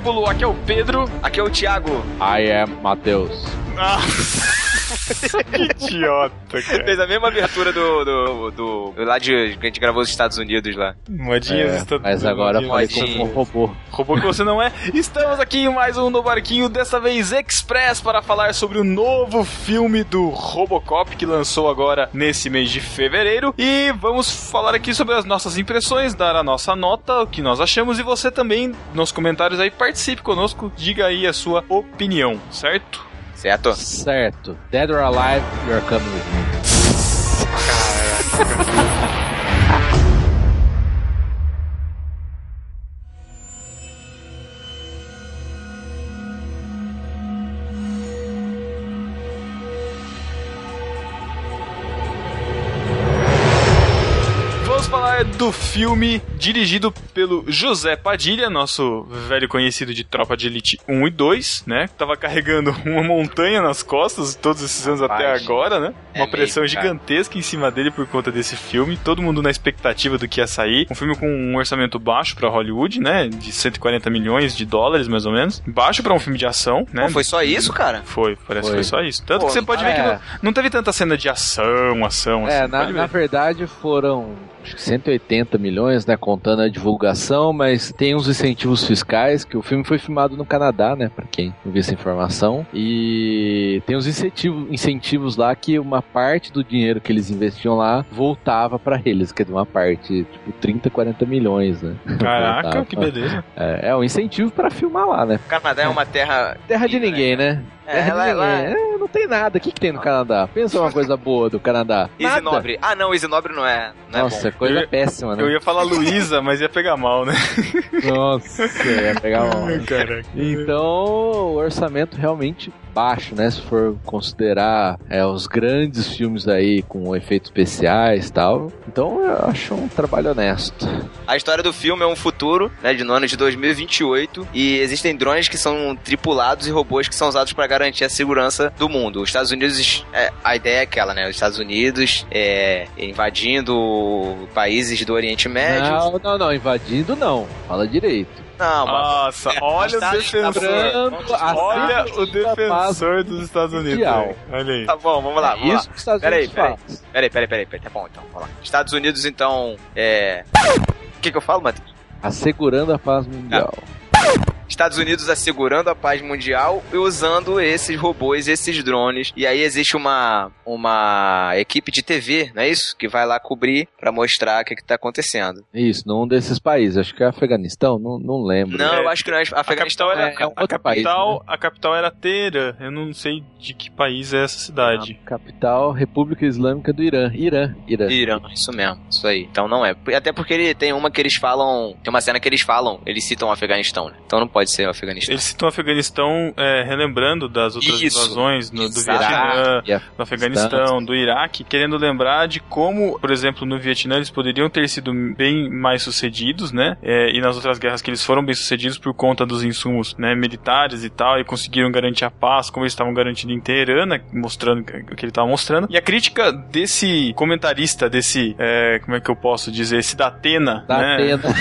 Aqui é o Pedro. Aqui é o Thiago. I am Matheus. que idiota, cara. Fez a mesma abertura do, do, do, do lá de que a gente gravou nos Estados Unidos lá. Modinhas É, Estados mas agora modinha. como um robô. Robô que você não é. Estamos aqui em mais um no barquinho, dessa vez Express, para falar sobre o novo filme do Robocop que lançou agora nesse mês de fevereiro. E vamos falar aqui sobre as nossas impressões, dar a nossa nota, o que nós achamos. E você também, nos comentários aí, participe conosco, diga aí a sua opinião, certo? Certo? Certo. Dead or Alive, you're coming with me. Vamos do filme dirigido pelo José Padilha, nosso velho conhecido de Tropa de Elite 1 e 2, né? Que tava carregando uma montanha nas costas todos esses anos até Rapaz, agora, né? é Uma pressão mesmo, cara. gigantesca em cima dele por conta desse filme. Todo mundo na expectativa do que ia sair. Um filme com um orçamento baixo pra Hollywood, né? De 140 milhões de dólares, mais ou menos. Baixo pra um filme de ação, né? Pô, foi só isso, cara? Foi, parece que Foi. foi só isso. Tanto Pô, que você pode ver que é. não, não teve tanta cena de ação, ação, É, assim. na, na verdade foram acho que 180 milhões, né, contando a divulgação, mas tem uns incentivos fiscais, que o filme foi filmado no Canadá, né, pra quem não viu essa informação, e tem uns incentivos, incentivos lá que uma parte do dinheiro que eles investiam lá voltava pra eles, quer dizer, uma parte, tipo 30, 40 milhões, né. Caraca, Voltava. que beleza. É, é um incentivo pra filmar lá, né. O Canadá é uma terra. Terra de ninguém, né? É, Terra ela- de ela- ninguém. É, não tem nada. O que, que tem no Canadá? Pensa uma coisa boa do Canadá. Easy. Nobre. Ah, não, Easy Nobre não é. Não Nossa, é bom. coisa Eu péssima, né? Eu ia falar Luísa, mas ia pegar mal, né? Nossa, ia pegar mal. né? Caraca. Então, o orçamento realmente baixo, né? Se for considerar é, os grandes filmes aí com efeitos especiais e tal. Então, eu acho um trabalho honesto. A história do filme é um futuro, né, de no ano de 2028, e existem drones que são tripulados e robôs que são usados para garantir a segurança do mundo. Os Estados Unidos, é, a ideia é aquela, né? Os Estados Unidos é, invadindo países do Oriente Médio. Não, não, não. Invadindo, não. Fala direito. Não, mas Nossa, olha o Tá- defensor. Lembrando a Olha o defensor dos Estados Unidos. mundial. Olha aí. tá bom, vamos lá, É vamos lá. isso que os Estados Peraí, Unidos peraí. faz. Peraí, peraí, peraí, peraí, tá bom então, vamos lá. Estados Unidos, então, é... O que que eu falo, Matheus? Assegurando a paz mundial. Estados Unidos assegurando a paz mundial e usando esses robôs, esses drones. E aí existe uma, uma equipe de TV, não é isso? Que vai lá cobrir pra mostrar o que, que tá acontecendo. Isso, num desses países. Acho que é Afeganistão, não, não lembro. Não, É, eu acho que não é A Afeganistão. capital era, é- é um a outro país, capital, a capital era Teherã. Eu não sei de que país é essa cidade. Capital República Islâmica do Irã. Irã, Irã. Irã, isso mesmo, isso aí. Então não é. Até porque ele tem uma que eles falam. Tem uma cena que eles falam, eles citam o Afeganistão, né? Então não pode ser o Afeganistão. Eles citam o Afeganistão é, relembrando das outras Isso. invasões no, do. Vietnã, do Afeganistão, do Iraque, querendo lembrar de como, por exemplo, no Vietnã eles poderiam ter sido bem mais sucedidos, né? É, e nas outras guerras que eles foram bem sucedidos por conta dos insumos né, militares e tal, e conseguiram garantir a paz, como eles estavam garantindo em Teherã, né, mostrando o que ele estava mostrando. E a crítica desse comentarista, desse, é, como é que eu posso dizer, esse da Atena, Da né? Atena.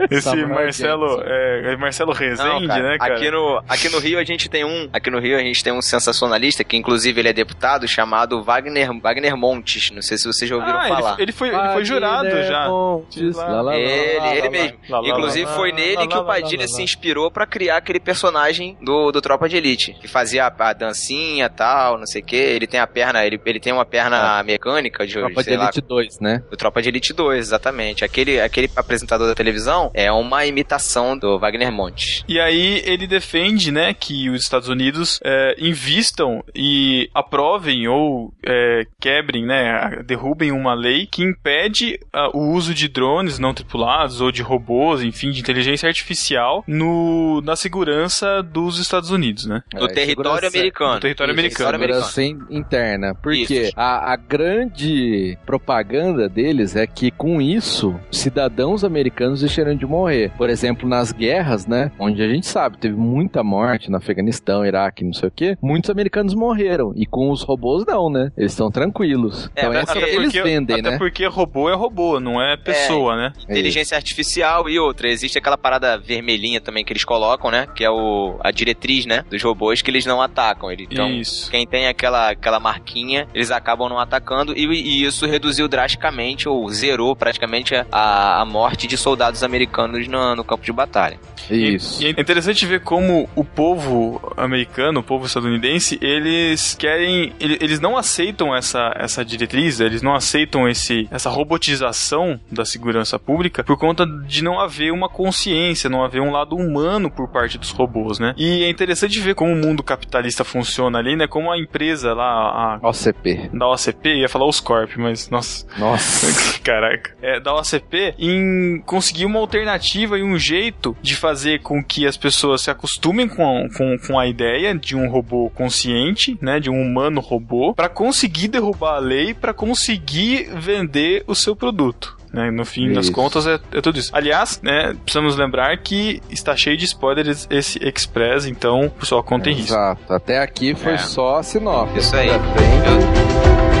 Esse Samuel Marcelo, é, é Marcelo Rezende, Não, cara, né, cara? Aqui no, aqui no Rio a gente tem um. Aqui no Rio a gente tem um sensacionalista, que inclusive ele é deputado, chamado Wagner, Wagner Montes. Não sei se vocês já ouviram ah, falar. Ele, ele foi, ele foi jurado Wagner já. Montes, lá, lá, Ele, ele mesmo. Inclusive foi nele que o Padilha se inspirou pra criar aquele personagem do, do Tropa de Elite. Que fazia a, a dancinha e tal, não sei o que. Ele tem a perna, ele, ele tem uma perna mecânica de, Tropa de sei lá, Elite 2, né? do Tropa de Elite 2, exatamente. Aquele, aquele apresentador da televisão é uma imitação do Wagner Montes. E aí ele defende, né, que os Estados Unidos é, invistam e aprovem ou é, quebrem, né, derrubem uma lei que impede o uso de drones não tripulados ou de robôs, enfim, de inteligência artificial no, na segurança dos Estados Unidos, né? No É, território segurança- americano. no território Isso, americano. Segurança in- interna. Porque a, a grande propaganda deles é que com isso, cidadãos americanos deixariam de morrer. Por exemplo, nas guerras guerras, né? Onde a gente sabe, teve muita morte no Afeganistão, Iraque, não sei o quê. Muitos americanos morreram. E com os robôs, não, né? Eles estão tranquilos. É, então, até essa Até eles porque, vendem, até né? porque robô é robô, não é pessoa, né? Inteligência artificial e outra. Existe aquela parada vermelhinha também que eles colocam, né? Que é o, a diretriz, né? Dos robôs que eles não atacam. Então, Isso. quem tem aquela, aquela marquinha, eles acabam não atacando. E, e isso reduziu drasticamente, ou zerou praticamente, a, a morte de soldados americanos no, no campo de batalha. Isso. E é interessante ver como o povo americano, o povo estadunidense, eles querem. ele- Eles não aceitam essa, essa diretriz, eles não aceitam esse, essa robotização da segurança pública por conta de não haver uma consciência, não haver um lado humano por parte dos robôs, né? E é interessante ver como o mundo capitalista funciona ali, né? Como a empresa lá, a. OCP. Da OCP, ia falar os Corp, mas nossa, Nossa. Caraca. É, da OCP em conseguir uma alternativa e um jeito de fazer com que as pessoas se acostumem com, com, com a ideia de um robô consciente, né, de um humano robô, para conseguir derrubar a lei, para conseguir vender o seu produto. Né, no fim das Isso. contas é, é tudo isso. Aliás, né, precisamos lembrar que está cheio de spoilers esse Express, então, pessoal, contem risco. Exato. Até aqui foi É. só a sinopse. Isso aí. Pra frente,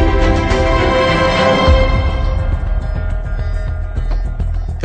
Eu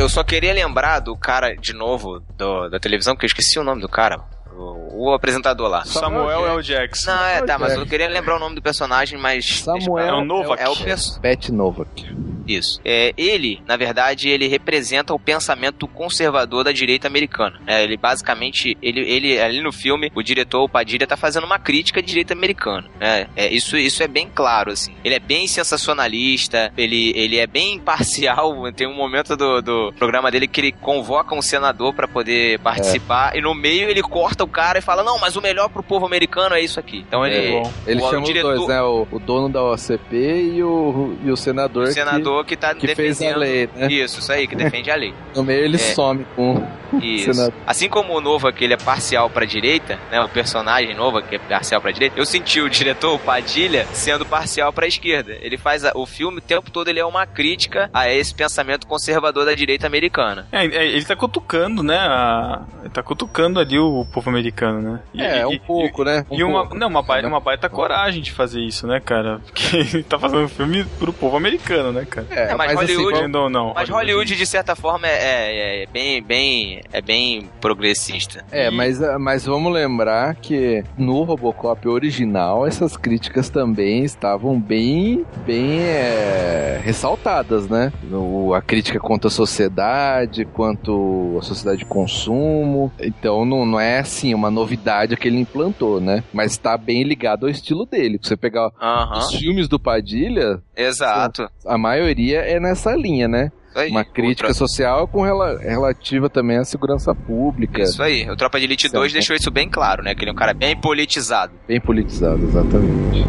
só queria lembrar do cara, de novo, do- da televisão, que eu esqueci o nome do cara. O, o apresentador lá. Samuel L. Jackson. Não, é, tá, mas eu queria lembrar o nome do personagem, mas. Samuel É o Novak. É o Pat Novak. Isso. É, ele, na verdade, ele representa o pensamento conservador da direita americana. É, ele basicamente, ele, ele ali no filme, o diretor, o Padilha, tá fazendo uma crítica à direita americana. né? É, isso, isso é bem claro, assim. Ele é bem sensacionalista, ele, ele é bem imparcial. Tem um momento do, do programa dele que ele convoca um senador pra poder participar e no meio ele corta o cara e fala: Não, mas o melhor pro povo americano é isso aqui. Então ele. É bom. Ele o, chama diretor- os dois, né? O, o dono da OCP e o, e o senador, O que- senador que, tá que, fez a defendendo. lei, né? Isso, isso aí, que defende a lei. No meio ele É. some com o Isso. senador. Assim como o Nova, que ele é parcial pra direita, né? O personagem Nova, que é parcial pra direita, eu senti o diretor, o Padilha, sendo parcial pra esquerda. Ele faz a- o filme, o tempo todo, ele é uma crítica a esse pensamento conservador da direita americana. É, é, ele tá cutucando, né? a- ele tá cutucando ali o povo americano, né? E- É, e- um e- pouco, né? Um E uma, pouco. não, uma, baita, uma baita coragem de fazer isso, né, cara? Porque ele tá fazendo um filme pro povo americano, né, cara? É, mas mas, assim, Hollywood- Querendo ou não. Mas Hollywood, de certa forma, é, é- é bem, bem, é bem progressista. É, E- mas, mas vamos lembrar que no Robocop original essas críticas também estavam bem, bem é, ressaltadas, né? O- a crítica quanto à sociedade, quanto à sociedade de consumo. Então não, não é assim uma novidade que ele implantou, né? Mas está bem ligado ao estilo dele. Se você pegar Aham, os filmes do Padilha, exato. a maioria é nessa linha, né? Aí. Uma crítica social com rela- relativa também à segurança pública. Isso aí. O Tropa de Elite 2 Certo. deixou isso bem claro, né? Que ele é um cara bem politizado. Bem politizado, exatamente.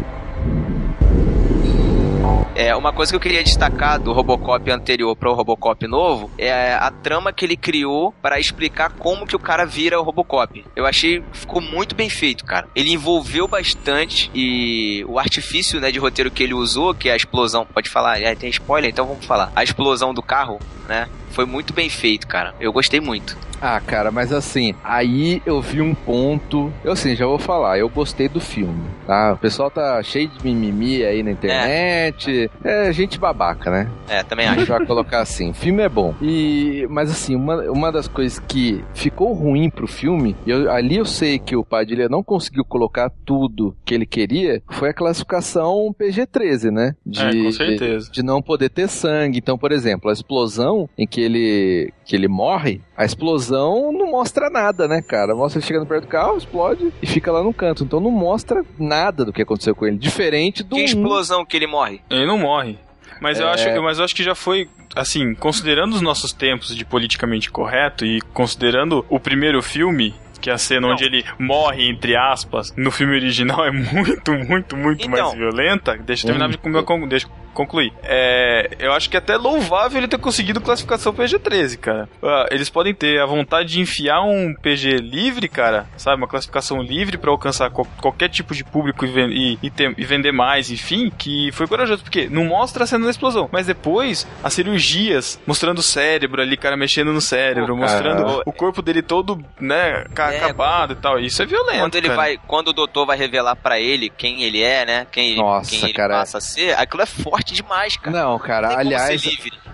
É, uma coisa que eu queria destacar do Robocop anterior para o Robocop novo é a trama que ele criou para explicar como que o cara vira o Robocop. Eu achei ficou muito bem feito, cara. Ele envolveu bastante e o artifício, né, de roteiro que ele usou, que é a explosão, pode falar, é, tem spoiler, então vamos falar. A explosão do carro, né, foi muito bem feito, cara. Eu gostei muito. Ah, cara, mas assim, aí eu vi um ponto. Eu assim, já vou falar, eu gostei do filme, tá? O pessoal tá cheio de mimimi aí na internet. É, gente babaca, né? É, também A acho. gente vai colocar assim, o filme é bom. E, mas assim, uma, uma das coisas que ficou ruim pro filme, e eu- ali eu sei que o Padilha não conseguiu colocar tudo que ele queria, foi a classificação PG-13, né? De, É, com certeza. de não poder ter sangue. Então, por exemplo, a explosão em que ele, que ele morre, a explosão não mostra nada, né, cara? Mostra ele chegando perto do carro, explode e fica lá no canto. Então não mostra nada do que aconteceu com ele. Diferente do Que explosão que ele morre. Ele não morre. Mas, eu É. acho, mas eu acho que já foi, assim, considerando os nossos tempos de politicamente correto e considerando o primeiro filme, que é a cena Não. onde ele morre, entre aspas, no filme original é muito, muito, muito Então. mais violenta. Deixa eu terminar de Muito. comer com. Deixa eu concluir. É, eu acho que é até louvável ele ter conseguido classificação PG-13, cara. Uh, eles podem ter a vontade de enfiar um PG livre, cara, sabe? Uma classificação livre para alcançar co qualquer tipo de público e, e, e, ter, e, vender mais, enfim, que foi corajoso, porque não mostra a cena da explosão, mas depois as cirurgias, mostrando o cérebro ali, cara mexendo no cérebro, oh, mostrando o corpo dele todo, né, é, acabado quando, e tal. Isso é violento. Quando ele cara. vai, quando o doutor vai revelar para ele quem ele é, né? Quem, Nossa, quem ele cara. passa a ser, aquilo é forte demais, cara. Não, cara, não aliás,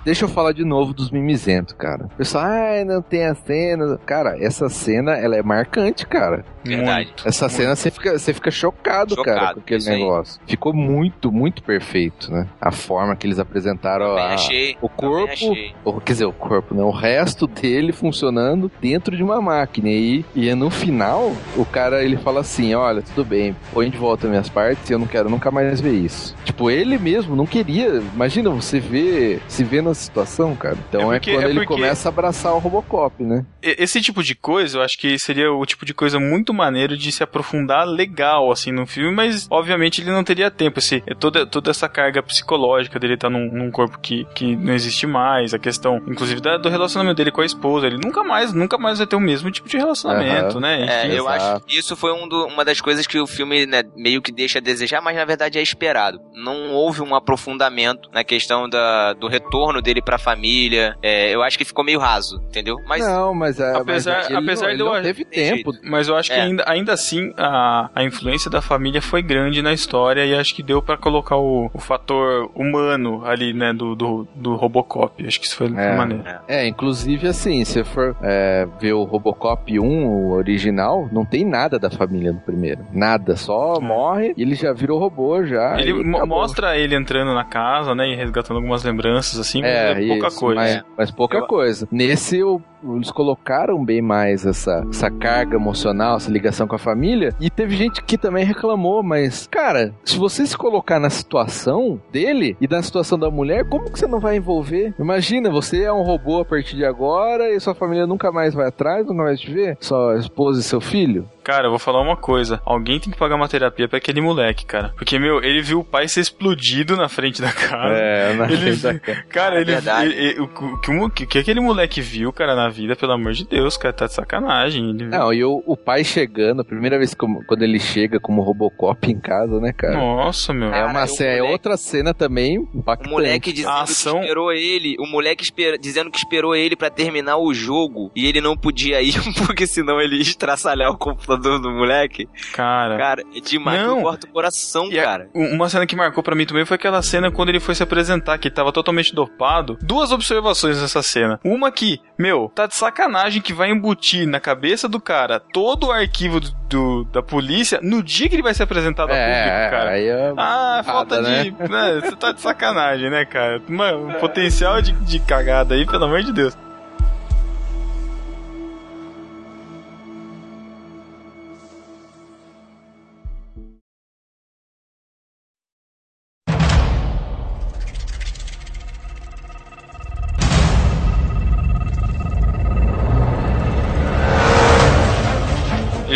deixa eu falar de novo dos mimizentos, cara. Pessoal, ai, não tem a cena. Cara, essa cena, ela é marcante, cara. Verdade. Muito, essa muito. cena você fica, você fica chocado, chocado cara, com aquele negócio. Aí. Ficou muito, muito perfeito, né? A forma que eles apresentaram a, achei, o corpo, ou, quer dizer, o corpo, né? O resto dele funcionando dentro de uma máquina. E, e no final, o cara ele fala assim: olha, tudo bem, põe de volta minhas partes e eu não quero nunca mais ver isso. Tipo, ele mesmo não queria. Imagina você ver, se vê na situação, cara. Então é, porque, é quando é ele começa a abraçar o Robocop, né? Esse tipo de coisa, eu acho que seria o tipo de coisa muito maneiro de se aprofundar legal, assim, no filme, mas obviamente ele não teria tempo. É toda, toda essa carga psicológica dele estar tá num, num, corpo que, que não existe mais, a questão, inclusive, da, do relacionamento dele com a esposa. Ele nunca mais, nunca mais vai ter o mesmo tipo de relacionamento, uhum. né? Enfim, é, eu exato. acho que isso foi um do, uma das coisas que o filme né, meio que deixa a desejar, mas na verdade é esperado. Não houve um aprofundamento na questão da, do retorno dele pra família. É, eu acho que ficou meio raso, entendeu? Mas, não, mas é, apesar, mas apesar ele não, ele não teve tempo. Mas eu acho que é. Ainda, ainda assim a, a influência da família foi grande na história e acho que deu para colocar o, o fator humano ali, né, do, do, do Robocop. Acho que isso foi é. maneiro. É, inclusive assim, se for é, ver o Robocop 1, o original, não tem nada da família no primeiro. Nada, só é. morre e ele já virou robô já. Ele mostra ele entrando na casa, né, e resgatando algumas lembranças assim, mas é, é pouca isso, coisa. Mas, mas pouca Eu... coisa. Nesse o eles colocaram bem mais essa, essa carga emocional, essa ligação com a família. E teve gente que também reclamou, mas, cara, se você se colocar na situação dele e na situação da mulher, como que você não vai envolver? Imagina, você é um robô a partir de agora e sua família nunca mais vai atrás, nunca mais te ver? Sua esposa e seu filho? Cara, eu vou falar uma coisa. Alguém tem que pagar uma terapia pra aquele moleque, cara. Porque, meu, ele viu o pai ser explodido na frente da casa. É, na ele, frente da casa. Cara, é ele, ele, ele, o, que, o que aquele moleque viu, cara, na vida, pelo amor de Deus, cara, tá de sacanagem. Ele... Não, e o, o pai chegando, a primeira vez que, quando ele chega como Robocop em casa, né, cara? Nossa, meu. É uma cena, é outra cena também impactante. O moleque dizendo ação... que esperou ele, o moleque esper... dizendo que esperou ele para terminar o jogo e ele não podia ir porque senão ele ia estraçalhar o computador do moleque. Cara. Cara, é demais, não. corta o coração, e cara. uma cena que marcou para mim também foi aquela cena quando ele foi se apresentar, que ele tava totalmente dopado. Duas observações nessa cena. Uma que, meu, tá de sacanagem que vai embutir na cabeça do cara todo o arquivo do, do da polícia no dia que ele vai ser apresentado ao é, público, cara. Aí é ah, falta né? de. Né, você tá de sacanagem, né, cara? Mano, um potencial de, de cagada aí, pelo amor de Deus.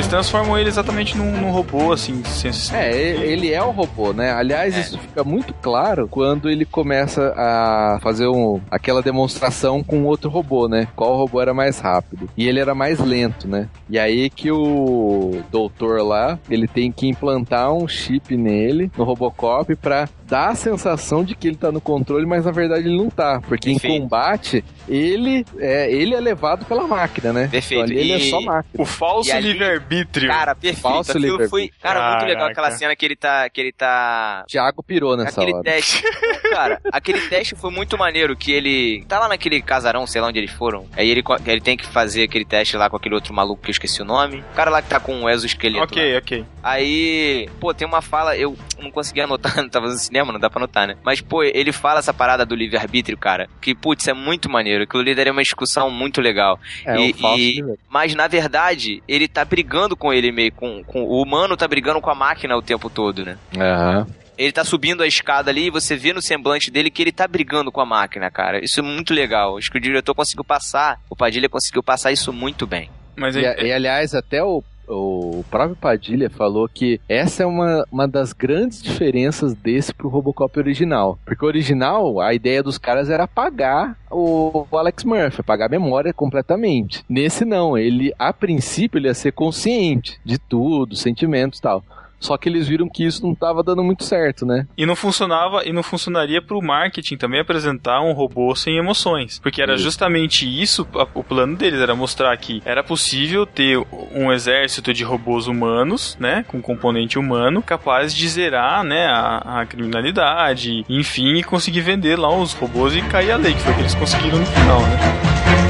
Transformam ele exatamente num, num robô, assim. Sem... É, ele é um robô, né? Aliás, é. isso fica muito claro quando ele começa a fazer um, aquela demonstração com outro robô, né? Qual robô era mais rápido. E ele era mais lento, né? E aí que o doutor lá, ele tem que implantar um chip nele, no Robocop, pra dar a sensação de que ele tá no controle, mas na verdade ele não tá. Porque Perfeito. em combate, ele é, ele é levado pela máquina, né? Perfeito. Então, ali e... ele é só máquina. O falso livre-arbítrio. Cara, perfeito. Falso Aquilo foi, cara, Caraca. muito legal aquela cena que ele tá. Que ele tá... Thiago pirou nessa aquele hora. Teste, cara, aquele teste foi muito maneiro, que ele tá lá naquele casarão, sei lá onde eles foram. Aí ele, ele tem que fazer aquele teste lá com aquele outro maluco que eu esqueci o nome. O cara lá que tá com o exoesqueleto. Ok, lá. ok. Aí, pô, tem uma fala, eu não consegui anotar, não tava no cinema, não dá pra anotar, né? Mas, pô, ele fala essa parada do livre-arbítrio, cara, que, putz, é muito maneiro. Aquilo ali daria uma discussão muito legal. É, e, um e Mas, na verdade, ele tá brigando com ele meio, com, com o humano tá brigando com a máquina o tempo todo, né? Aham. Uhum ele tá subindo a escada ali e você vê no semblante dele que ele tá brigando com a máquina, cara. Isso é muito legal. Acho que o diretor conseguiu passar, o Padilha conseguiu passar isso muito bem. Mas e, e aliás, até o o próprio Padilha falou que essa é uma, uma das grandes diferenças desse pro Robocop original. Porque o original, a ideia dos caras era apagar o, o Alex Murphy, apagar a memória completamente. Nesse não, ele, a princípio, ele ia ser consciente de tudo, sentimentos e tal. Só que eles viram que isso não estava dando muito certo, né? E não funcionava e não funcionaria para o marketing também apresentar um robô sem emoções, porque era justamente isso o plano deles era mostrar que era possível ter um exército de robôs humanos, né, com componente humano, capaz de zerar, né, a, a criminalidade, enfim, e conseguir vender lá os robôs e cair a lei, que foi o que eles conseguiram no final, né?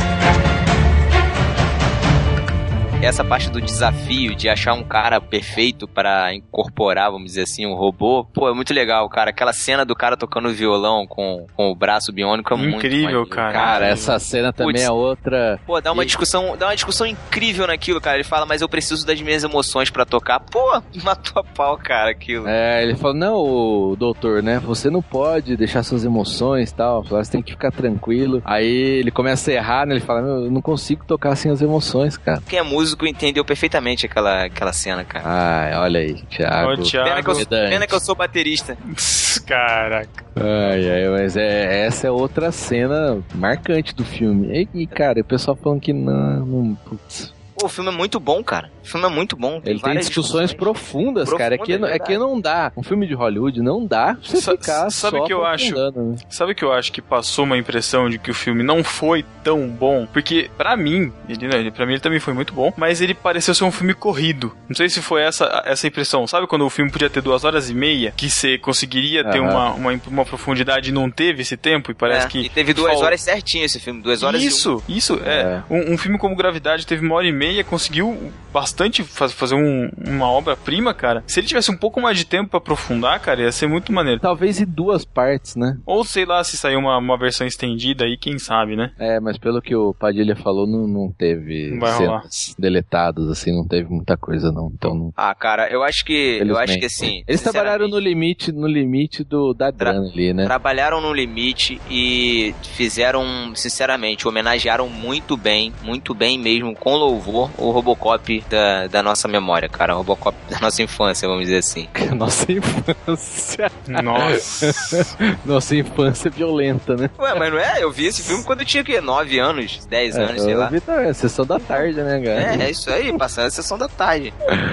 Essa parte do desafio de achar um cara perfeito para incorporar, vamos dizer assim, um robô, pô, é muito legal, cara. Aquela cena do cara tocando violão com, com o braço biônico é incrível, muito Incrível, cara. Cara, essa cena também Puts, é outra. Pô, dá uma e... discussão, dá uma discussão incrível naquilo, cara. Ele fala, mas eu preciso das minhas emoções para tocar. Pô, matou a pau, cara, aquilo. É, ele fala, não, doutor, né? Você não pode deixar suas emoções e tal. Você tem que ficar tranquilo. Aí ele começa a errar, né? Ele fala, eu não consigo tocar sem as emoções, cara. Quem é músico músico entendeu perfeitamente aquela, aquela cena, cara. Ai, olha aí, Thiago. Ô, Thiago. Pena, que eu, pena que eu sou baterista. Caraca. Ai, ai, mas é, essa é outra cena marcante do filme. E, cara, o pessoal falando que não, não putz. Pô, o filme é muito bom, cara. O filme é muito bom. Tem Ele tem discussões, discussões profundas, cara. É que, é, é que não dá. Um filme de Hollywood não dá pra você ficar sabe só que eu acho né? Sabe que eu acho que passou uma impressão de que o filme não foi tão bom? Porque, para mim, ele, né, pra mim ele também foi muito bom, mas ele pareceu ser um filme corrido. Não sei se foi essa, essa impressão. Sabe quando o filme podia ter duas horas e meia, que você conseguiria ter uma, uma, uma, profundidade e não teve esse tempo? E parece é, que. E teve duas horas certinho esse filme, duas horas Isso, um. isso. É. é. Um, um, filme como Gravidade teve uma hora e meia, conseguiu bastante faz, fazer um, uma obra-prima, cara. Se ele tivesse um pouco mais de tempo para aprofundar, cara, ia ser muito maneiro. Talvez em duas partes, né? Ou sei lá, se sair uma, uma versão estendida aí, quem sabe, né? É, mas pelo que o Padilha falou, não, não teve não cenas deletadas, assim, não teve muita coisa, não. Então, não... Ah, cara, eu acho que. Eu acho que assim. Eles trabalharam no limite, no limite do, da grana ali, né? Trabalharam no limite e fizeram, sinceramente, homenagearam muito bem, muito bem mesmo, com louvor, o Robocop da, da nossa memória, cara. O Robocop da nossa infância, vamos dizer assim. Nossa infância. Nossa. nossa infância violenta, né? Ué, mas não é? Eu vi esse filme quando eu tinha, que 9 anos, 10 é, anos, sei lá. Vi, é sessão da tarde, né, cara? É, é isso aí, passando a sessão da tarde.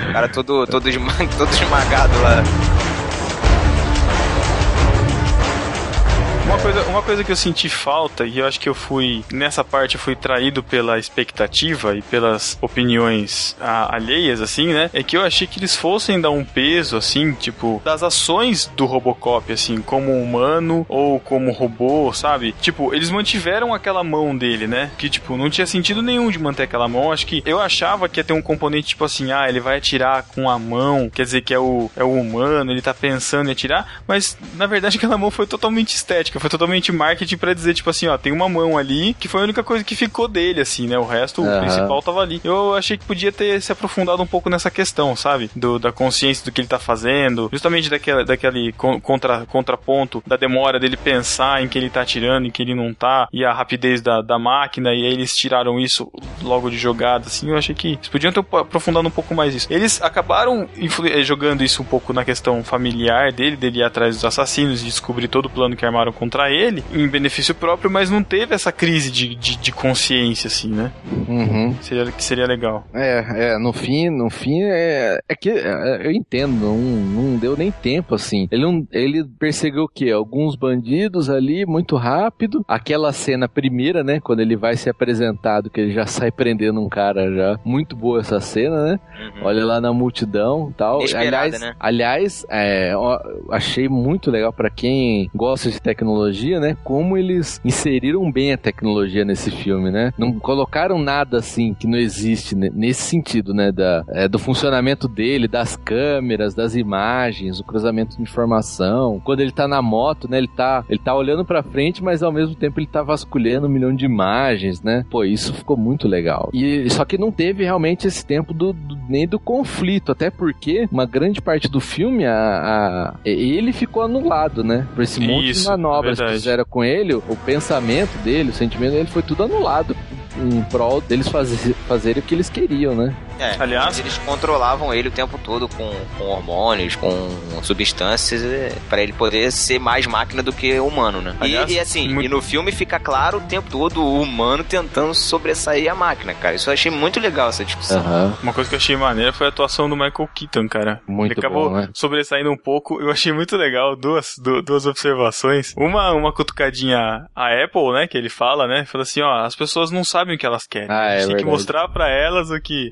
O cara todo, todo, todo esmagado lá. Coisa, uma coisa que eu senti falta, e eu acho que eu fui, nessa parte, eu fui traído pela expectativa e pelas opiniões a, alheias, assim, né? É que eu achei que eles fossem dar um peso, assim, tipo, das ações do Robocop, assim, como humano ou como robô, sabe? Tipo, eles mantiveram aquela mão dele, né? Que, tipo, não tinha sentido nenhum de manter aquela mão. Acho que eu achava que ia ter um componente, tipo assim, ah, ele vai atirar com a mão, quer dizer que é o, é o humano, ele tá pensando em atirar, mas na verdade aquela mão foi totalmente estética foi totalmente marketing para dizer, tipo assim, ó, tem uma mão ali que foi a única coisa que ficou dele, assim, né? O resto, uhum. o principal tava ali. Eu achei que podia ter se aprofundado um pouco nessa questão, sabe? Do, da consciência do que ele tá fazendo, justamente daquele, daquele contra, contraponto da demora dele pensar em que ele tá atirando, em que ele não tá, e a rapidez da, da máquina, e aí eles tiraram isso logo de jogada, assim. Eu achei que eles podiam ter aprofundado um pouco mais isso. Eles acabaram eh, jogando isso um pouco na questão familiar dele, dele ir atrás dos assassinos e descobrir todo o plano que armaram contra ele em benefício próprio, mas não teve essa crise de, de, de consciência, assim, né? Uhum. Seria, que seria legal. É, é, no fim, no fim, é, é que é, eu entendo, não, não deu nem tempo, assim. Ele, não, ele perseguiu o quê? Alguns bandidos ali, muito rápido. Aquela cena primeira, né? Quando ele vai ser apresentado, que ele já sai prendendo um cara já. Muito boa essa cena, né? Uhum. Olha lá na multidão tal. aliás, né? aliás é, achei muito legal para quem gosta de tecnologia tecnologia, né? Como eles inseriram bem a tecnologia nesse filme, né? Não colocaram nada assim que não existe nesse sentido, né? Da, é, do funcionamento dele, das câmeras, das imagens, o cruzamento de informação. Quando ele tá na moto, né? Ele tá, ele tá olhando pra frente, mas ao mesmo tempo ele tá vasculhando um milhão de imagens, né? Pô, isso ficou muito legal. E só que não teve realmente esse tempo do, do nem do conflito, até porque uma grande parte do filme, a, a ele ficou anulado, né? Por esse monte de manobras obras Verdade. fizeram com ele, o pensamento dele, o sentimento dele foi tudo anulado em prol deles fazer, fazerem o que eles queriam, né? É, Aliás- eles controlavam ele o tempo todo com, com hormônios, com substâncias, para ele poder ser mais máquina do que humano, né? E- Aliás, e, assim, muito- e no filme fica claro o tempo todo o humano tentando sobressair a máquina, cara. Isso eu achei muito legal essa discussão. Aham. Uma coisa que eu achei maneira foi a atuação do Michael Keaton, cara. Muito Ele acabou bom, né? sobressaindo um pouco. Eu achei muito legal duas, du- duas observações. Uma, uma cutucadinha a Apple, né? Que ele fala, né? Fala assim, ó, as pessoas não sabem o que elas querem. Ah, a gente é tem que verdade. mostrar pra elas o que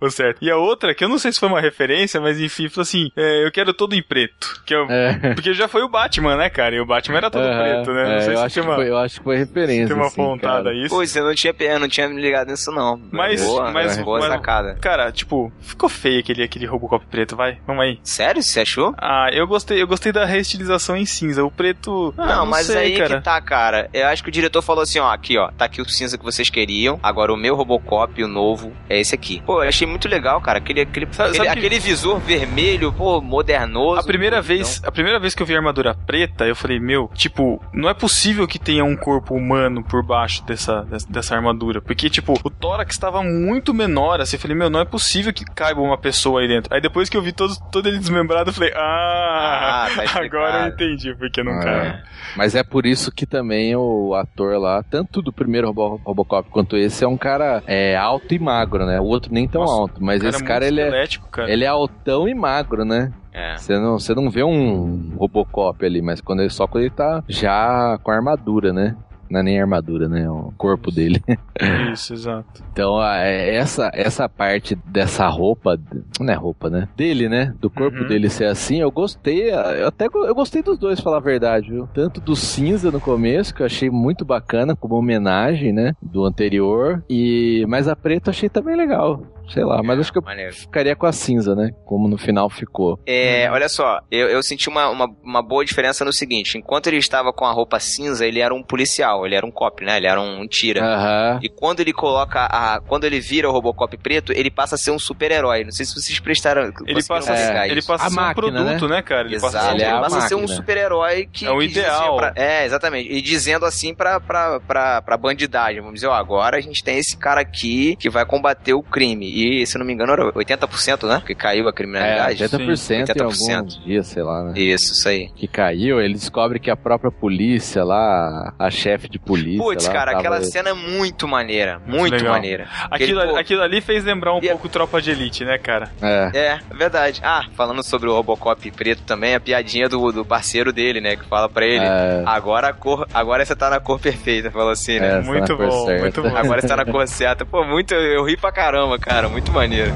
o, o certo. E a outra, que eu não sei se foi uma referência, mas enfim, falou assim: é, eu quero todo em preto. Que eu, É. Porque já foi o Batman, né, cara? E o Batman era todo preto, né? Não é, sei eu, se acho tem que uma, foi, eu acho que foi referência. tem uma assim, pontada isso. Pois, eu não tinha, eu não tinha me ligado nisso, não. Mas- boa, mas- boa mas- sacada. Cara, tipo, ficou feio aquele, aquele Robocop preto, vai. Vamos aí. Sério? Você achou? Ah, eu gostei, eu gostei da reestilização em cinza. O preto. Ah, não, não, mas sei, aí cara. que tá, cara. Eu acho que o diretor falou assim, ó, aqui, ó, tá aqui o cinza que vocês queriam. Agora o meu Robocop, o novo, é esse aqui. Pô, eu achei muito legal, cara. Aquele, aquele, Sabe- aquele, sabe que- aquele visor vermelho, pô, modernoso. A primeira Então, vez, a primeira vez que eu vi a armadura preta, eu falei, meu, tipo, não é possível que tenha um corpo humano por baixo dessa, dessa, dessa armadura. Porque, tipo, o tórax estava muito menor, assim, eu falei, meu, não é possível que caiba uma pessoa aí dentro. Aí depois que eu vi todo, todo ele desmembrado, eu falei, ah, Ah, tá agora eu entendi porque não Ah, cai. Mas é por isso que também o ator lá, tanto do primeiro Robo- Robocop quanto esse, é um cara é, alto e magro, né? O outro nem tão Nossa, alto, mas esse muito cara ele é, cara. ele é altão e magro, né? É. Você não, você não vê um Robocop ali, mas quando ele, só quando ele tá já com armadura, né? Não é nem armadura, né? O corpo dele. Isso, exato. Então, é, essa, essa parte dessa roupa, não é roupa, né? Dele, né? Do corpo Uhum. dele ser assim, eu gostei. Eu até eu gostei dos dois, falar a verdade, viu? Tanto do cinza no começo, que eu achei muito bacana, como homenagem, né? Do anterior. E mas a preta eu achei também legal. Sei lá, mas acho que eu Maneiro. ficaria com a cinza, né? Como no final ficou. É, olha só, eu, eu senti uma, uma, uma boa diferença no seguinte: enquanto ele estava com a roupa cinza, ele era um policial, ele era um cop, né? Ele era um tira. Aham. E quando ele coloca a. Quando ele vira o Robocop preto, ele passa a ser um super-herói. Não sei se vocês prestaram. Ele passa, pegar ele passa A a ser máquina, um produto, né, cara? Ele passa a ser Exato, Ele ele, é a passa a ser um super-herói que. É o que ideal. Pra- é, exatamente. E dizendo assim pra, pra, pra, pra bandidagem. Vamos dizer, ó, agora a gente tem esse cara aqui que vai combater o crime. E, se não me engano, era 80%, né? Que caiu a É, criminalidade. 80%, em 80%. alguns dias, sei lá, né? Isso, isso aí. Que caiu, ele descobre que a própria polícia lá, a chefe de polícia. Putz, cara, tava- aquela cena é muito maneira. Muito legal. maneira. Aquilo, Aquele, pô, aquilo ali fez lembrar um E- pouco Tropa de Elite, né, cara? É. É, é verdade. Ah, falando sobre o Robocop preto também, a piadinha do, do parceiro dele, né? Que fala pra ele. É, Agora a cor, agora você tá na cor perfeita, falou assim, né? É, tá muito cor bom, certa. muito bom. Agora você tá na cor certa. Pô, muito, eu ri pra caramba, cara, muito maneiro.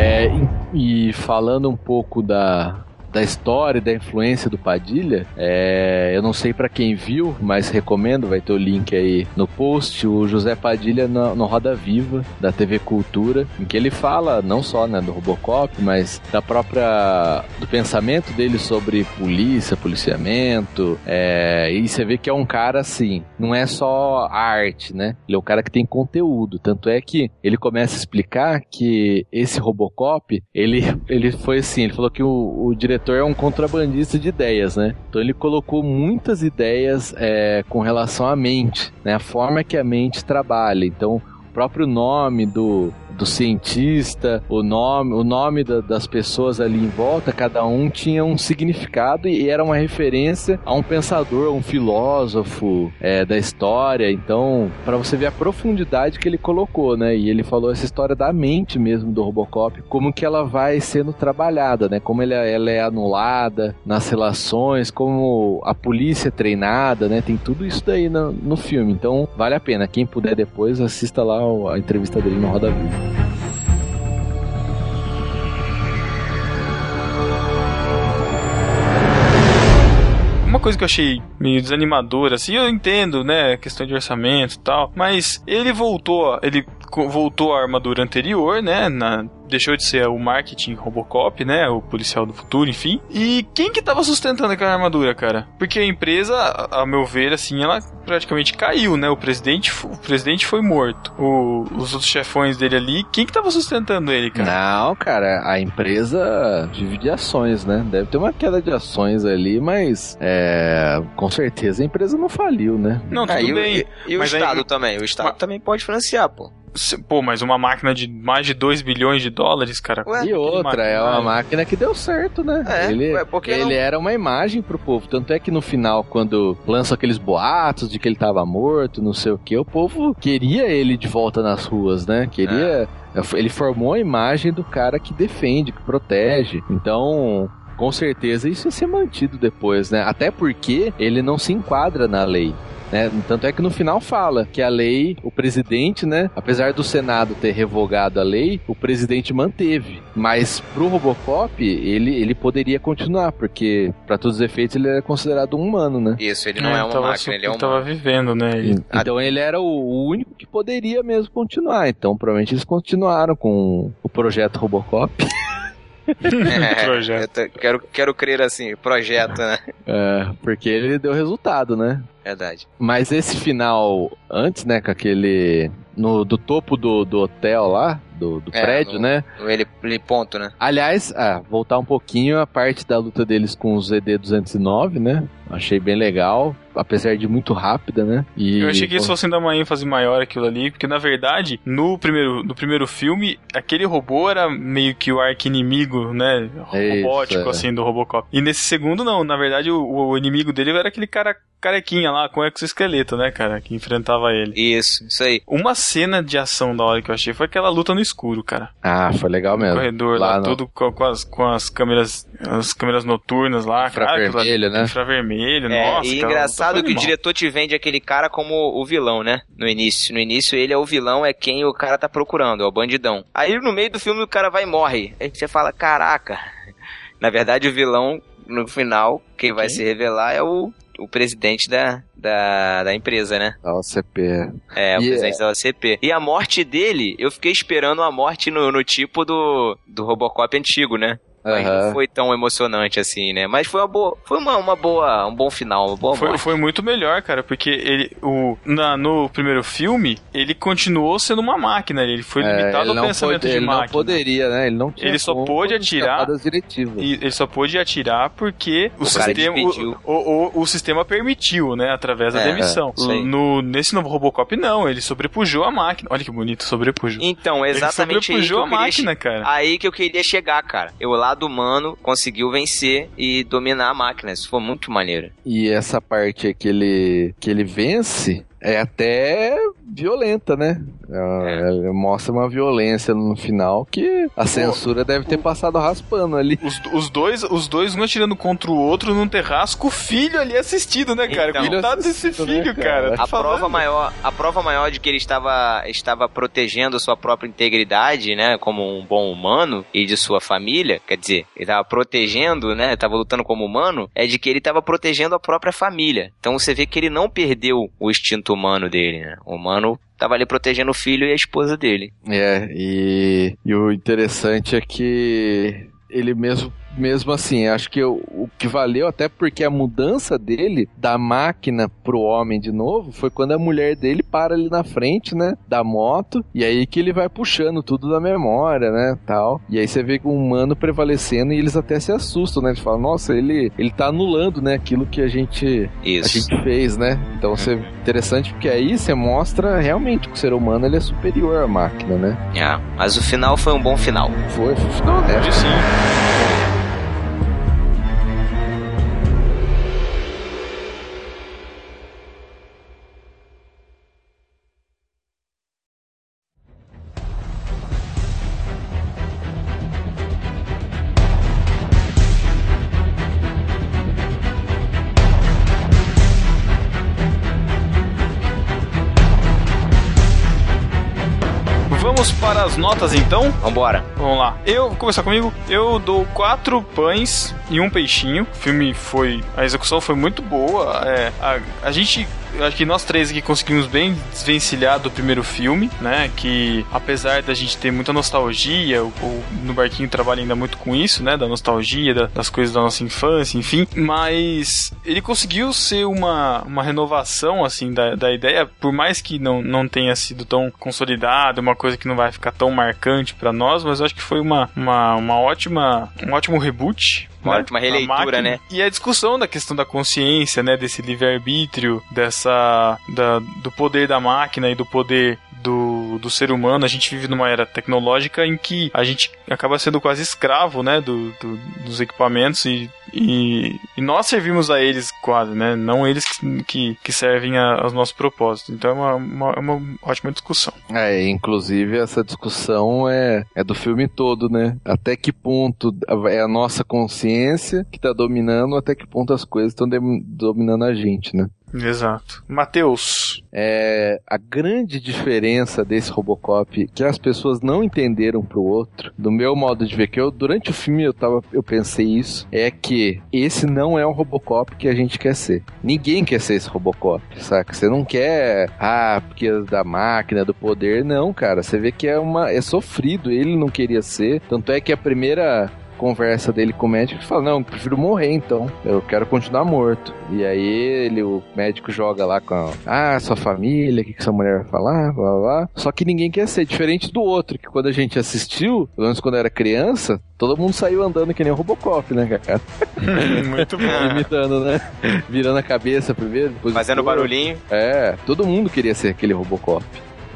é, e falando um pouco da, da história e da influência do Padilha, é, eu não sei pra quem viu, mas recomendo, vai ter o link aí no post, o José Padilha no, no Roda Viva, da TV Cultura, em que ele fala não só né, do Robocop, mas da própria do pensamento dele sobre polícia, policiamento, é, e você vê que é um cara assim, não é só arte, né? Ele é um cara que tem conteúdo, tanto é que ele começa a explicar que esse Robocop, ele, ele foi assim, ele falou que o, o diretor é um contrabandista de ideias, né? Então ele colocou muitas ideias é, com relação à mente, né? A forma que a mente trabalha. Então o próprio nome do, do cientista, o nome, o nome da- das pessoas ali em volta, cada um tinha um significado e era uma referência a um pensador, um filósofo é, da história. Então, para você ver a profundidade que ele colocou, né? E ele falou essa história da mente mesmo do Robocop, como que ela vai sendo trabalhada, né? Como ela, ela é anulada nas relações, como a polícia é treinada, né? Tem tudo isso daí no, no filme. Então, vale a pena. Quem puder depois, assista lá a entrevista dele no Roda Viva. Coisa que eu achei meio desanimadora, assim, eu entendo, né, questão de orçamento e tal, mas ele voltou, ele voltou à armadura anterior, né, na, deixou de ser o marketing Robocop, né? O policial do futuro, enfim. E quem que tava sustentando aquela armadura, cara? Porque a empresa, a, a meu ver, assim, ela praticamente caiu, né? O presidente, o presidente foi morto. O, os outros chefões dele ali, quem que tava sustentando ele, cara? Não, cara, a empresa divide ações, né? Deve ter uma queda de ações ali, mas é, com certeza a empresa não faliu, né? Não, tudo Aí, bem. E, e o Mas aí- Estado também. O Estado Mas- também pode financiar, pô. Pô, mas uma máquina de mais de 2 bilhões de dólares, cara. Ué, E outra, é uma máquina. que deu certo, né? É, ele ué, ele não? era uma imagem pro povo. Tanto é que no final, quando lançam aqueles boatos de que ele tava morto, não sei o que, o povo queria ele de volta nas ruas, né? Queria. Ele formou a imagem do cara que defende, que protege. Então. Com certeza isso ia ser mantido depois, né? Até porque ele não se enquadra na lei. Né? Tanto é que no final fala que a lei, o presidente, né? Apesar do Senado ter revogado a lei, o presidente manteve. Mas pro Robocop, ele, ele poderia continuar, porque para todos os efeitos ele era considerado um humano, né? Isso, ele não é, uma tava, máquina, ele é um tava vivendo, né? Ele- Então ele era o, o único que poderia mesmo continuar. Então provavelmente eles continuaram com o projeto Robocop. projeto. Eu tô- quero, quero crer assim, projeto, né? É, porque ele deu resultado, né? Verdade. Mas esse final, antes, né, com aquele. No, do topo do, do hotel lá, do, do É, prédio, no- né? Ele, ele ponto, né? Aliás, ah, voltar um pouquinho a parte da luta deles com os ZD-209, né? Achei bem legal, apesar de muito rápida, né? E, Eu achei que eles fossem dar uma ênfase maior aquilo ali, porque na verdade, no primeiro, no primeiro filme, aquele robô era meio que o arqui-inimigo, né? Isso, Robótico, é. assim, do Robocop. E nesse segundo, não. Na verdade, o, o inimigo dele era aquele cara carequinha lá, com exoesqueleto, né, cara? Que enfrentava ele. Isso, isso aí. Uma cena de ação da hora que eu achei foi aquela luta no escuro, cara. Ah, foi legal No mesmo. corredor lá, Lá no- todo com, com as, com as câmeras as câmeras noturnas lá, cara. aquilo ali- Infravermelho, Infravermelho, É, nossa. e aquela engraçado que o diretor te vende aquele cara como o vilão, né? No início. No início ele é o vilão, é quem o cara tá procurando, é o bandidão. Aí no meio do filme o cara vai e morre. Aí você fala, caraca. Na verdade o vilão, no final, quem vai Quem? se revelar é o, o presidente da, da, da empresa, né? Da OCP. É, o E presidente da OCP. E a morte dele, eu fiquei esperando a morte no, no tipo do, do Robocop antigo, né? Mas não foi tão emocionante assim, né? Mas foi uma boa, foi uma, uma boa, um bom final, uma boa Foi, morte. foi muito melhor, cara, porque ele, o, na, no primeiro filme, ele continuou sendo uma máquina, ele foi É, limitado ele ao pensamento pode- de ele máquina. não poderia, né? Ele não tinha Ele só pôde atirar-. E ele só pôde atirar porque o, O sistema, o, o, o sistema permitiu, né? Através da É, demissão. aí. No, nesse novo Robocop, não. Ele sobrepujou a máquina. Olha que bonito, sobrepujou. Então, exatamente ele sobrepujou eu a máquina, cara. aí que eu queria chegar, cara. O lado humano conseguiu vencer e dominar a máquina. Isso foi muito maneiro. E essa parte aí que ele, que ele vence é até violenta, né? É. Ela mostra uma violência no final que a censura deve ter passado raspando ali. Os, os dois, os dois, um atirando contra o outro num terrasco, o filho ali assistindo, né, cara? Então. Coitado desse né, filho, cara? cara. Tô A falando. prova maior, a prova maior de que ele estava, estava protegendo sua própria integridade, né, como um bom humano e de sua família, quer dizer, ele estava protegendo, né, estava lutando como humano, é de que ele estava protegendo a própria família. Então você vê que ele não perdeu o instinto humano dele, né? O humano estava ali protegendo o filho e a esposa dele. É, e, e o interessante é que ele mesmo, mesmo assim, acho que o, o que valeu, até porque a mudança dele da máquina pro homem de novo foi quando a mulher dele para ali na frente, né, da moto, e aí que ele vai puxando tudo da memória, né, tal. E aí você vê o humano prevalecendo e eles até se assustam, né, eles falam, nossa, ele, ele tá anulando, né, aquilo que a gente a Isso. gente fez, né? Então você interessante porque aí você mostra realmente que o ser humano ele é superior à máquina, né? É, mas o final foi um bom final. Foi, foi final honesto. Hoje sim. Para as notas então? Vambora. Vamos lá. Eu, começar comigo. Eu dou quatro pães e um peixinho. O filme foi. A execução foi muito boa. É, a, a gente eu acho que nós três aqui conseguimos bem desvencilhar do primeiro filme, né? Que apesar da gente ter muita nostalgia, o, o no Barquinho trabalha ainda muito com isso, né? Da nostalgia, da, das coisas da nossa infância, enfim. Mas ele conseguiu ser uma, uma renovação, assim, da, da ideia, por mais que não, não tenha sido tão consolidada, uma coisa que não vai ficar tão marcante para nós, mas eu acho que foi uma, uma, uma ótima, um ótimo reboot uma né? ótima releitura, né? E a discussão da questão da consciência, né? Desse livre-arbítrio, dessa. Da, do poder da máquina e do poder do, do ser humano. A gente vive numa era tecnológica em que a gente acaba sendo quase escravo, né? Do, do dos equipamentos e e, e, nós servimos a eles quase, né? Não eles que, que servem a, aos nossos propósitos. Então é uma, uma, é uma, ótima discussão. É, inclusive essa discussão é, é do filme todo, né? Até que ponto é a nossa consciência que está dominando, até que ponto as coisas estão dominando a gente, né? Exato. Matheus. É, a grande diferença desse Robocop que as pessoas não entenderam pro outro, do meu modo de ver, que eu durante o filme eu tava, eu pensei isso, é que esse não é o Robocop que a gente quer ser. Ninguém quer ser esse Robocop, saca? Você não quer, ah, porque é da máquina, do poder, não, cara. Você vê que é uma é sofrido, ele não queria ser. Tanto é que a primeira conversa dele com o médico, ele fala, não, prefiro morrer então, eu quero continuar morto. E aí ele, o médico joga lá com, a, ah, sua família, o que, que sua mulher vai falar, blá, blá, blá. Só que ninguém quer ser, diferente do outro, que quando a gente assistiu, pelo menos quando era criança, todo mundo saiu andando que nem o Robocop, né, cara? Muito bom. Imitando, né? Virando a cabeça primeiro, depois Fazendo barulhinho. É, todo mundo queria ser aquele Robocop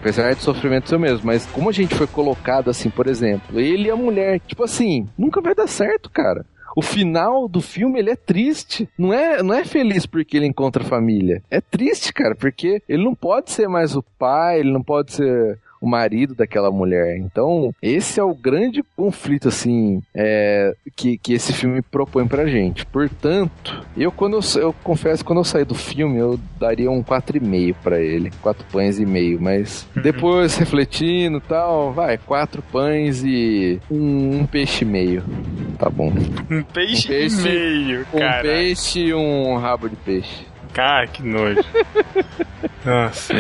apesar de sofrimento seu mesmo, mas como a gente foi colocado assim, por exemplo, ele e a mulher, tipo assim, nunca vai dar certo, cara. O final do filme ele é triste. Não é, não é feliz porque ele encontra família. É triste, cara, porque ele não pode ser mais o pai, ele não pode ser o marido daquela mulher. Então, esse é o grande conflito, assim, é, que, que esse filme propõe pra gente. Portanto, eu quando eu, eu confesso, quando eu saí do filme, eu daria um 4,5 para ele. 4 pães e meio, mas uhum. depois, refletindo e tal, vai, 4 pães e um, um, peixe e meio. Tá bom. Um peixe, um peixe e meio, cara. Um peixe e um rabo de peixe. Cara, que nojo. Nossa.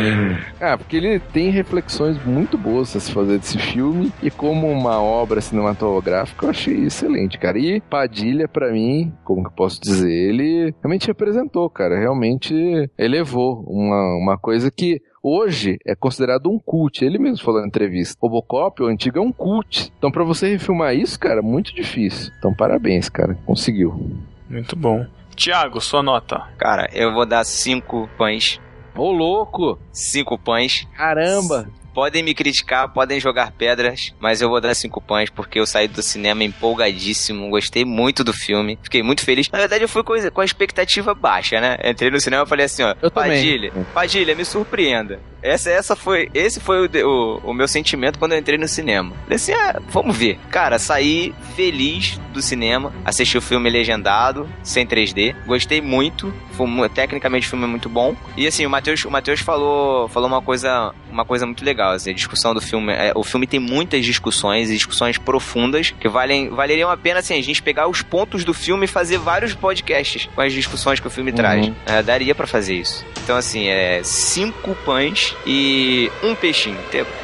Ah, porque ele tem reflexões muito boas a se fazer desse filme e como uma obra cinematográfica eu achei excelente, cara. E Padilha, para mim, como que eu posso dizer, ele realmente representou, cara. Realmente elevou uma, uma coisa que hoje é considerado um cult. Ele mesmo falou na entrevista. Robocop, o antigo, é um cult. Então, para você refilmar isso, cara, muito difícil. Então, parabéns, cara. Conseguiu. Muito bom. Tiago, sua nota. Cara, eu vou dar cinco pães. Ô, louco! Cinco pães. Caramba! Podem me criticar, podem jogar pedras, mas eu vou dar cinco pães porque eu saí do cinema empolgadíssimo, gostei muito do filme, fiquei muito feliz. Na verdade, eu fui com, a expectativa baixa, né? Entrei no cinema e falei assim, ó, eu Padilha, também. Padilha, me surpreenda. Essa, essa foi, esse foi o, o, o meu sentimento quando eu entrei no cinema. Falei assim, ah, vamos ver. Cara, saí feliz do cinema, assisti o filme legendado, sem 3D, gostei muito, foi, tecnicamente o filme é muito bom. E assim, o Matheus o falou, falou uma coisa, uma coisa muito legal legal. Assim, a discussão do filme. É, o filme tem muitas discussões, discussões profundas, que valem, valeriam a pena assim, a gente pegar os pontos do filme e fazer vários podcasts com as discussões que o filme uhum. traz. É, daria para fazer isso. Então, assim, é cinco pães e um peixinho.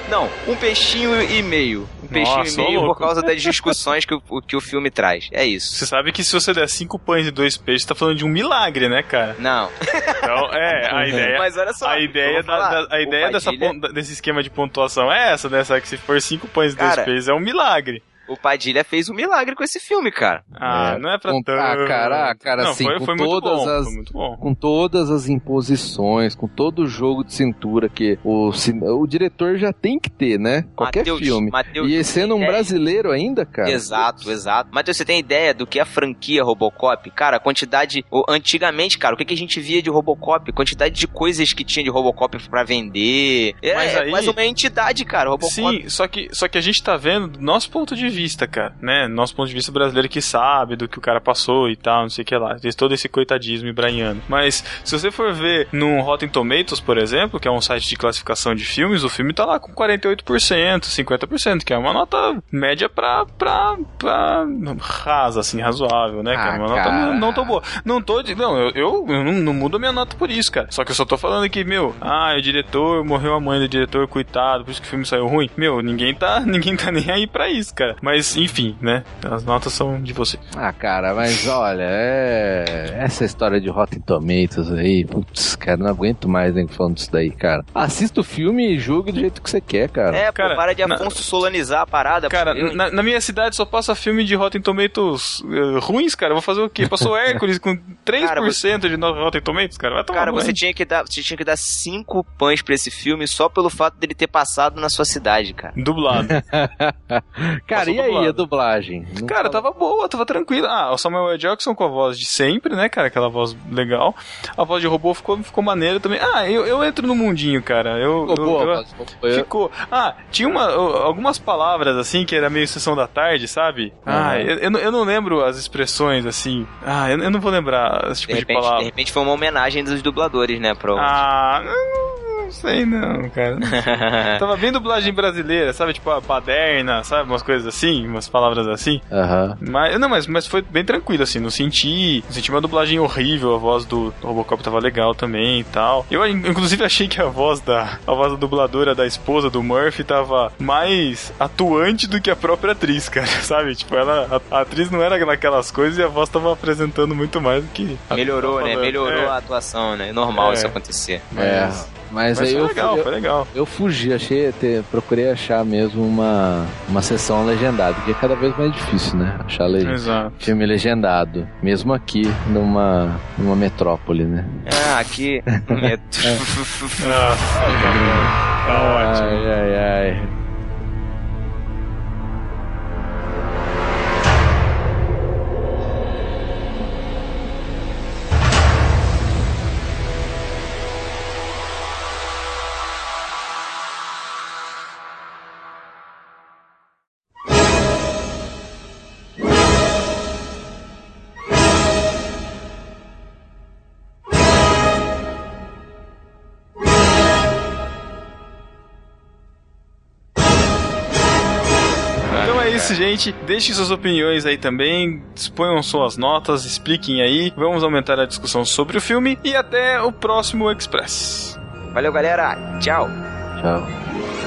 Não, um peixinho e meio. Um peixinho Nossa, e meio por causa das discussões que o, que o filme traz. É isso. Você sabe que se você der cinco pães e dois peixes, tá falando de um milagre, né, cara? Não. Então, é, a ideia. Mas olha só. A ideia, da, da, a ideia dessa, desse esquema de pontuação é essa, né? Sabe que se for cinco pães e dois peixes é um milagre o Padilha fez um milagre com esse filme, cara. Ah, é, não é pra com, tanto. Ah, cara, ah, cara, não, assim, foi, com foi todas bom, as com todas as imposições, com todo o jogo de cintura que o, o diretor já tem que ter, né? Qualquer Mateus, filme. Mateus, e sendo um brasileiro ainda, cara. Exato, exato. Matheus, você tem ideia do que é a franquia Robocop? Cara, a quantidade antigamente, cara, o que, a gente via de Robocop? Quantidade de coisas que tinha de Robocop para vender. É, Mas aí, é mais uma entidade, cara, Robocop. Sim, só que só que a gente tá vendo do nosso ponto de vista vista, cara, né? Nosso ponto de vista brasileiro que sabe do que o cara passou e tal, não sei o que lá. Tem todo esse coitadismo ibraniano. Mas se você for ver no Rotten Tomatoes, por exemplo, que é um site de classificação de filmes, o filme tá lá com 48%, 50%, que é uma nota média pra, pra, pra rasa, assim, razoável, né? Ah, é uma nota cara. não, não tô boa. Não tô de. Não, eu, eu, eu não, não mudo a minha nota por isso, cara. Só que eu só tô falando que, meu, ah, o diretor, morreu a mãe do diretor, coitado, por isso que o filme saiu ruim. Meu, ninguém tá, ninguém tá nem aí pra isso, cara. Mas, enfim, né? As notas são de você. Ah, cara, mas olha, é... essa história de Rotten Tomatoes aí, putz, cara, não aguento mais nem falando disso daí, cara. Assista o filme e julgue do jeito que você quer, cara. É, Cara, pô, para de na- Afonso solanizar a parada. Cara, na, na minha cidade só passa filme de Rotten Tomatoes eh, ruins, cara. Eu vou fazer o quê? Passou Hércules com 3% Cara, de no- Rotten Tomatoes, cara. Vai tomar Cara, banho. você tinha que dar, você tinha que dar cinco pães pra esse filme só pelo fato dele ter passado na sua cidade, cara. Dublado. cara, passou e aí a dublagem? Não Cara, fala- tava boa, tava tranquila. Ah, o Samuel L. Jackson com a voz de sempre, né, cara? Aquela voz legal. A voz de robô ficou, ficou maneira também. Ah, eu, eu entro no mundinho, cara. Eu, Ficou eu- boa, eu- Ficou. Ah, tinha uma, algumas palavras assim que era meio sessão da tarde, sabe? Ah, Aham. eu, eu, não- eu não lembro as expressões assim. Ah, eu, eu não vou lembrar esse De tipo de, repente, de palavra. repente foi uma homenagem dos dubladores, né, pro... Ah, não, não sei não, cara. Tava bem dublagem brasileira, sabe? Tipo a baderna, sabe? Umas coisas assim, umas palavras assim. Aham. Mas, não, mas, mas foi bem tranquilo, assim. Não senti, não senti uma dublagem horrível. A voz do Robocop tava legal também e tal. Eu, inclusive, achei que a voz da a voz da dubladora da esposa do Murphy tava mais atuante do que a própria atriz, cara. Sabe? Tipo, ela, a, a atriz não era naquelas coisas e a voz tava apresentando muito mais do que. a Melhorou, né? Melhorou falando. a atuação, né? É normal É. isso acontecer. É, Mas, mas, aí foi eu, legal, eu, foi legal. eu fugi, achei, te- procurei achar mesmo uma, uma sessão legendada, que é cada vez mais difícil, né? Achar le- Exato. filme legendado, mesmo aqui numa, numa metrópole, né? Ah, aqui... é- Nossa, tá ótimo. Ai, ai, ai. É isso, gente. Deixem suas opiniões aí também. Exponham suas notas, expliquem aí. Vamos aumentar a discussão sobre o filme. E até o próximo Express. Valeu, galera. Tchau. Tchau.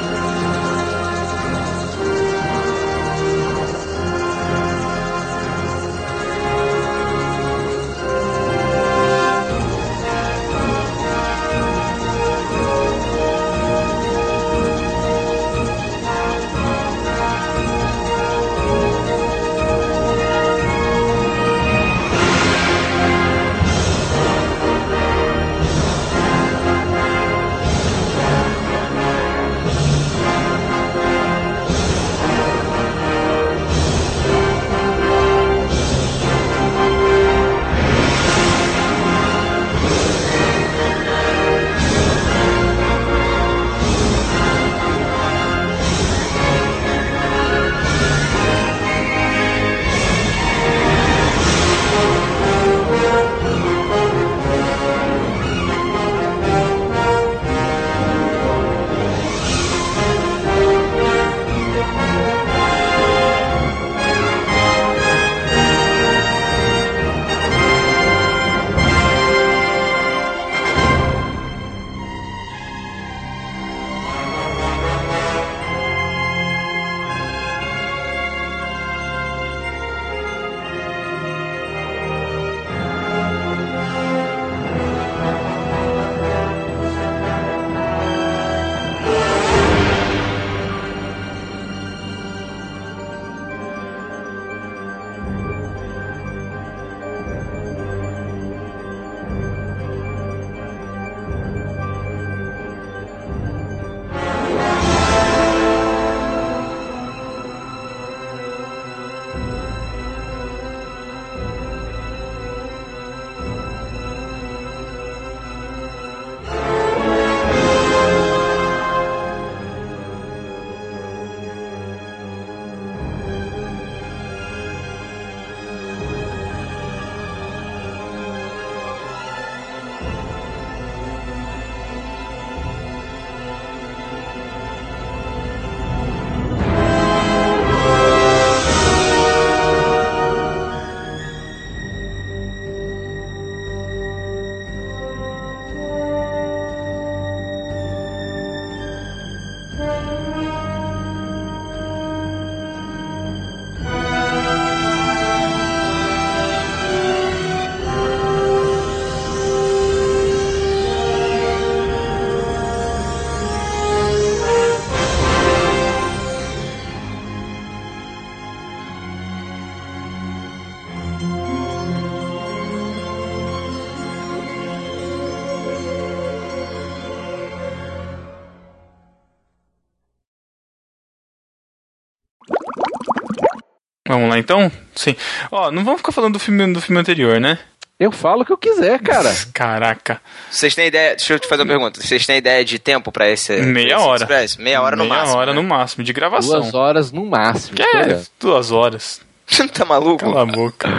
Lá então? Sim. Ó, não vamos ficar falando do filme, do filme anterior, né? Eu falo o que eu quiser, cara. Caraca. Vocês têm ideia. Deixa eu te fazer uma pergunta. Vocês têm ideia de tempo pra esse. Meia esse hora. Express? Meia hora no Meia máximo. hora né? no máximo, de gravação. Duas horas no máximo. Que é, olhando. duas horas. tá maluco? Cala a boca.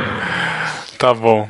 Tá bom.